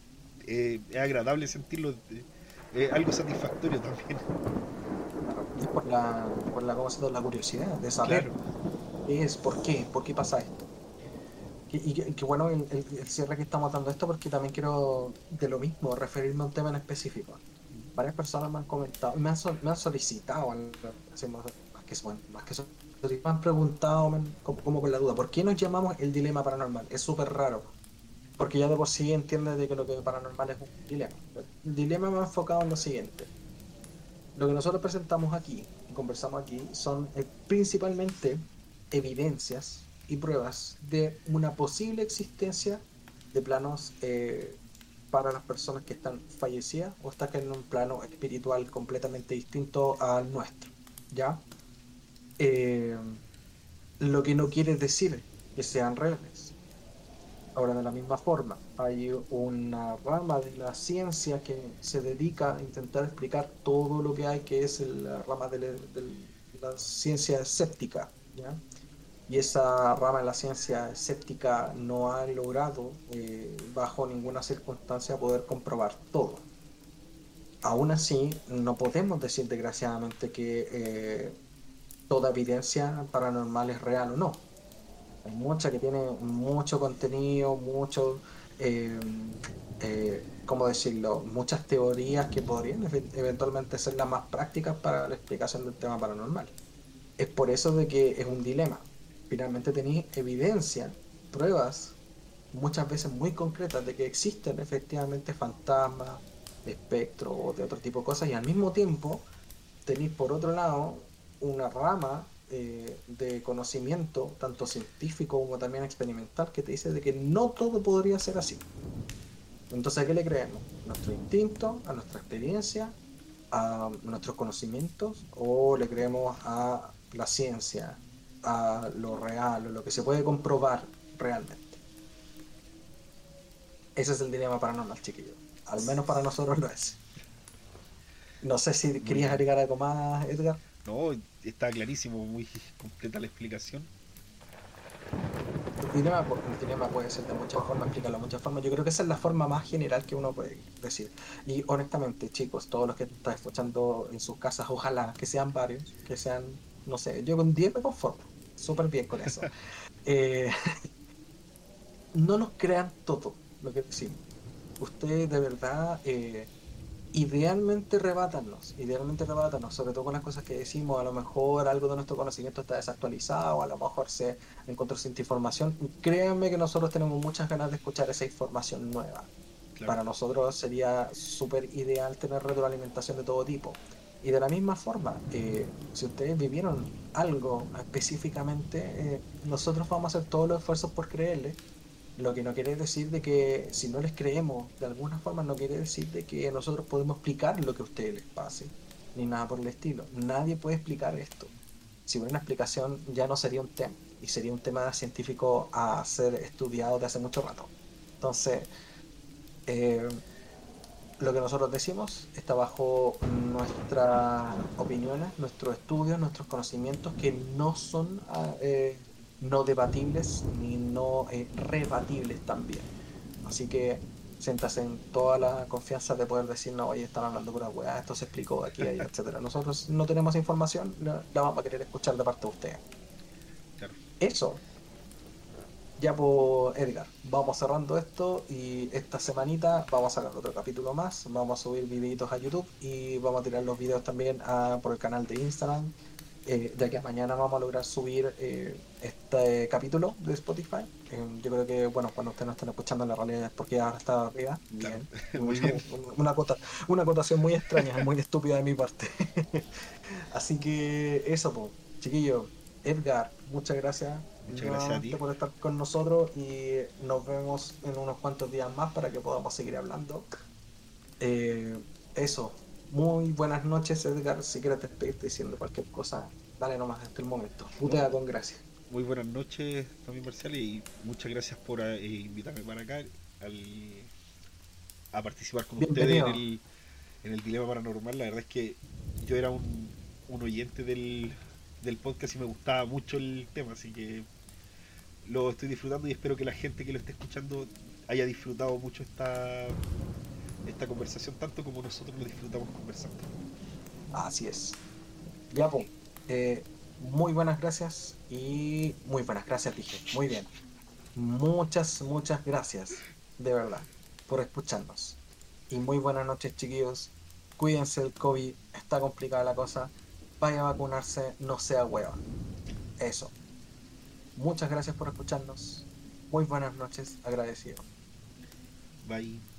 eh, es agradable sentirlo, es algo satisfactorio también. Es por la, por la, la curiosidad de saber es, por qué, por qué pasa esto. Y, que bueno el, cierre que estamos dando esto porque también quiero de lo mismo referirme a un tema en específico. Varias personas me han comentado, me han, me han solicitado, más que, más que me han preguntado, como, con la duda, ¿por qué nos llamamos el dilema paranormal? Es súper raro. Porque ya de por sí entiendes de que lo que paranormal es un dilema. El dilema me ha enfocado en lo siguiente. Lo que nosotros presentamos aquí conversamos aquí son eh, principalmente evidencias y pruebas de una posible existencia de planos eh, para las personas que están fallecidas o están en un plano espiritual completamente distinto al nuestro. ¿Ya? Eh, lo que no quiere decir que sean reales. Ahora, de la misma forma, hay una rama de la ciencia que se dedica a intentar explicar todo lo que hay, que es la rama de la, ciencia escéptica. Y esa rama de la ciencia escéptica no ha logrado, eh, bajo ninguna circunstancia, poder comprobar todo. Aún así, no podemos decir desgraciadamente que eh, toda evidencia paranormal es real o no. Hay mucha que tiene mucho contenido, mucho, eh, eh, ¿cómo decirlo? Muchas teorías que podrían eventualmente ser las más prácticas para la explicación del tema paranormal. Es por eso de que es un dilema. Finalmente tenéis evidencia, pruebas, muchas veces muy concretas de que existen efectivamente fantasmas, espectros o de otro tipo de cosas y al mismo tiempo tenéis por otro lado una rama eh, de conocimiento, tanto científico como también experimental, que te dice de que no todo podría ser así. Entonces, ¿a qué le creemos? ¿Nuestro instinto, a nuestra experiencia, a nuestros conocimientos o le creemos a la ciencia, a lo real, o lo que se puede comprobar realmente? Ese es el dilema paranormal, chiquillo. Al menos para nosotros lo es. No sé si querías agregar algo más, Edgar. No, está clarísimo, muy completa la explicación. El dilema, el dilema puede ser de muchas formas, explicarlo de muchas formas. Yo creo que esa es la forma más general que uno puede decir. Y honestamente, chicos, todos los que están escuchando en sus casas, ojalá que sean varios, que sean, no sé, yo con 10 me conformo. Súper bien con eso. (laughs) Eh, (laughs) no nos crean todo lo que decimos. Ustedes de verdad eh, idealmente rebátanos, idealmente rebátanos, sobre todo con las cosas que decimos, a lo mejor algo de nuestro conocimiento está desactualizado, a lo mejor se encontró sin información, créanme que nosotros tenemos muchas ganas de escuchar esa información nueva. Para nosotros sería súper ideal tener retroalimentación de todo tipo. Y de la misma forma, eh, si ustedes vivieron algo específicamente, eh, nosotros vamos a hacer todos los esfuerzos por creerle lo que no quiere decir de que si no les creemos de alguna forma no quiere decir de que nosotros podemos explicar lo que a ustedes les pase, ni nada por el estilo. Nadie puede explicar esto. Si hubiera una explicación ya no sería un tema, y sería un tema científico a ser estudiado de hace mucho rato. Entonces, eh, lo que nosotros decimos está bajo nuestras opiniones, nuestros estudios, nuestros conocimientos que no son ah, eh, no debatibles ni no eh, rebatibles también. Así que siéntase en toda la confianza de poder decir, no, oye, están hablando pura weá, esto se explicó aquí, ahí, (laughs) etcétera. Nosotros no tenemos información, la, vamos a querer escuchar de parte de ustedes. Eso. Ya por Edgar, vamos cerrando esto y esta semanita vamos a sacar otro capítulo más, vamos a subir videitos a YouTube y vamos a tirar los videos también a, por el canal de Instagram eh, ya que mañana vamos a lograr subir eh, este capítulo de Spotify. Eh, yo creo que, bueno, cuando ustedes no estén escuchando en la realidad es porque ahora está arriba. Bien. (laughs) muy bien. Una, una acotación muy extraña, muy estúpida de mi parte. (laughs) Así que eso, pues, chiquillo. Edgar, muchas gracias. Muchas gracias a ti. por estar con nosotros y nos vemos en unos cuantos días más para que podamos seguir hablando. eso, muy buenas noches, Edgar. Si quieres despedirte diciendo cualquier cosa, dale nomás hasta el momento. Putea con gracias. Muy buenas noches también, Marcial, y muchas gracias por eh, invitarme para acá a participar con ustedes en el, en el Dilema Paranormal. La verdad es que yo era un, un oyente del, del podcast y me gustaba mucho el tema, así que lo estoy disfrutando y espero que la gente que lo esté escuchando haya disfrutado mucho esta esta conversación tanto como nosotros lo disfrutamos conversando. Así es. Ya, pues, muy buenas gracias y muy buenas gracias, dije. Muy bien. Muchas, muchas gracias, de verdad, por escucharnos. Y muy buenas noches, chiquillos. Cuídense del COVID, está complicada la cosa. Vaya a vacunarse, no sea hueva. Eso. Muchas gracias por escucharnos. Muy buenas noches, agradecido. Bye.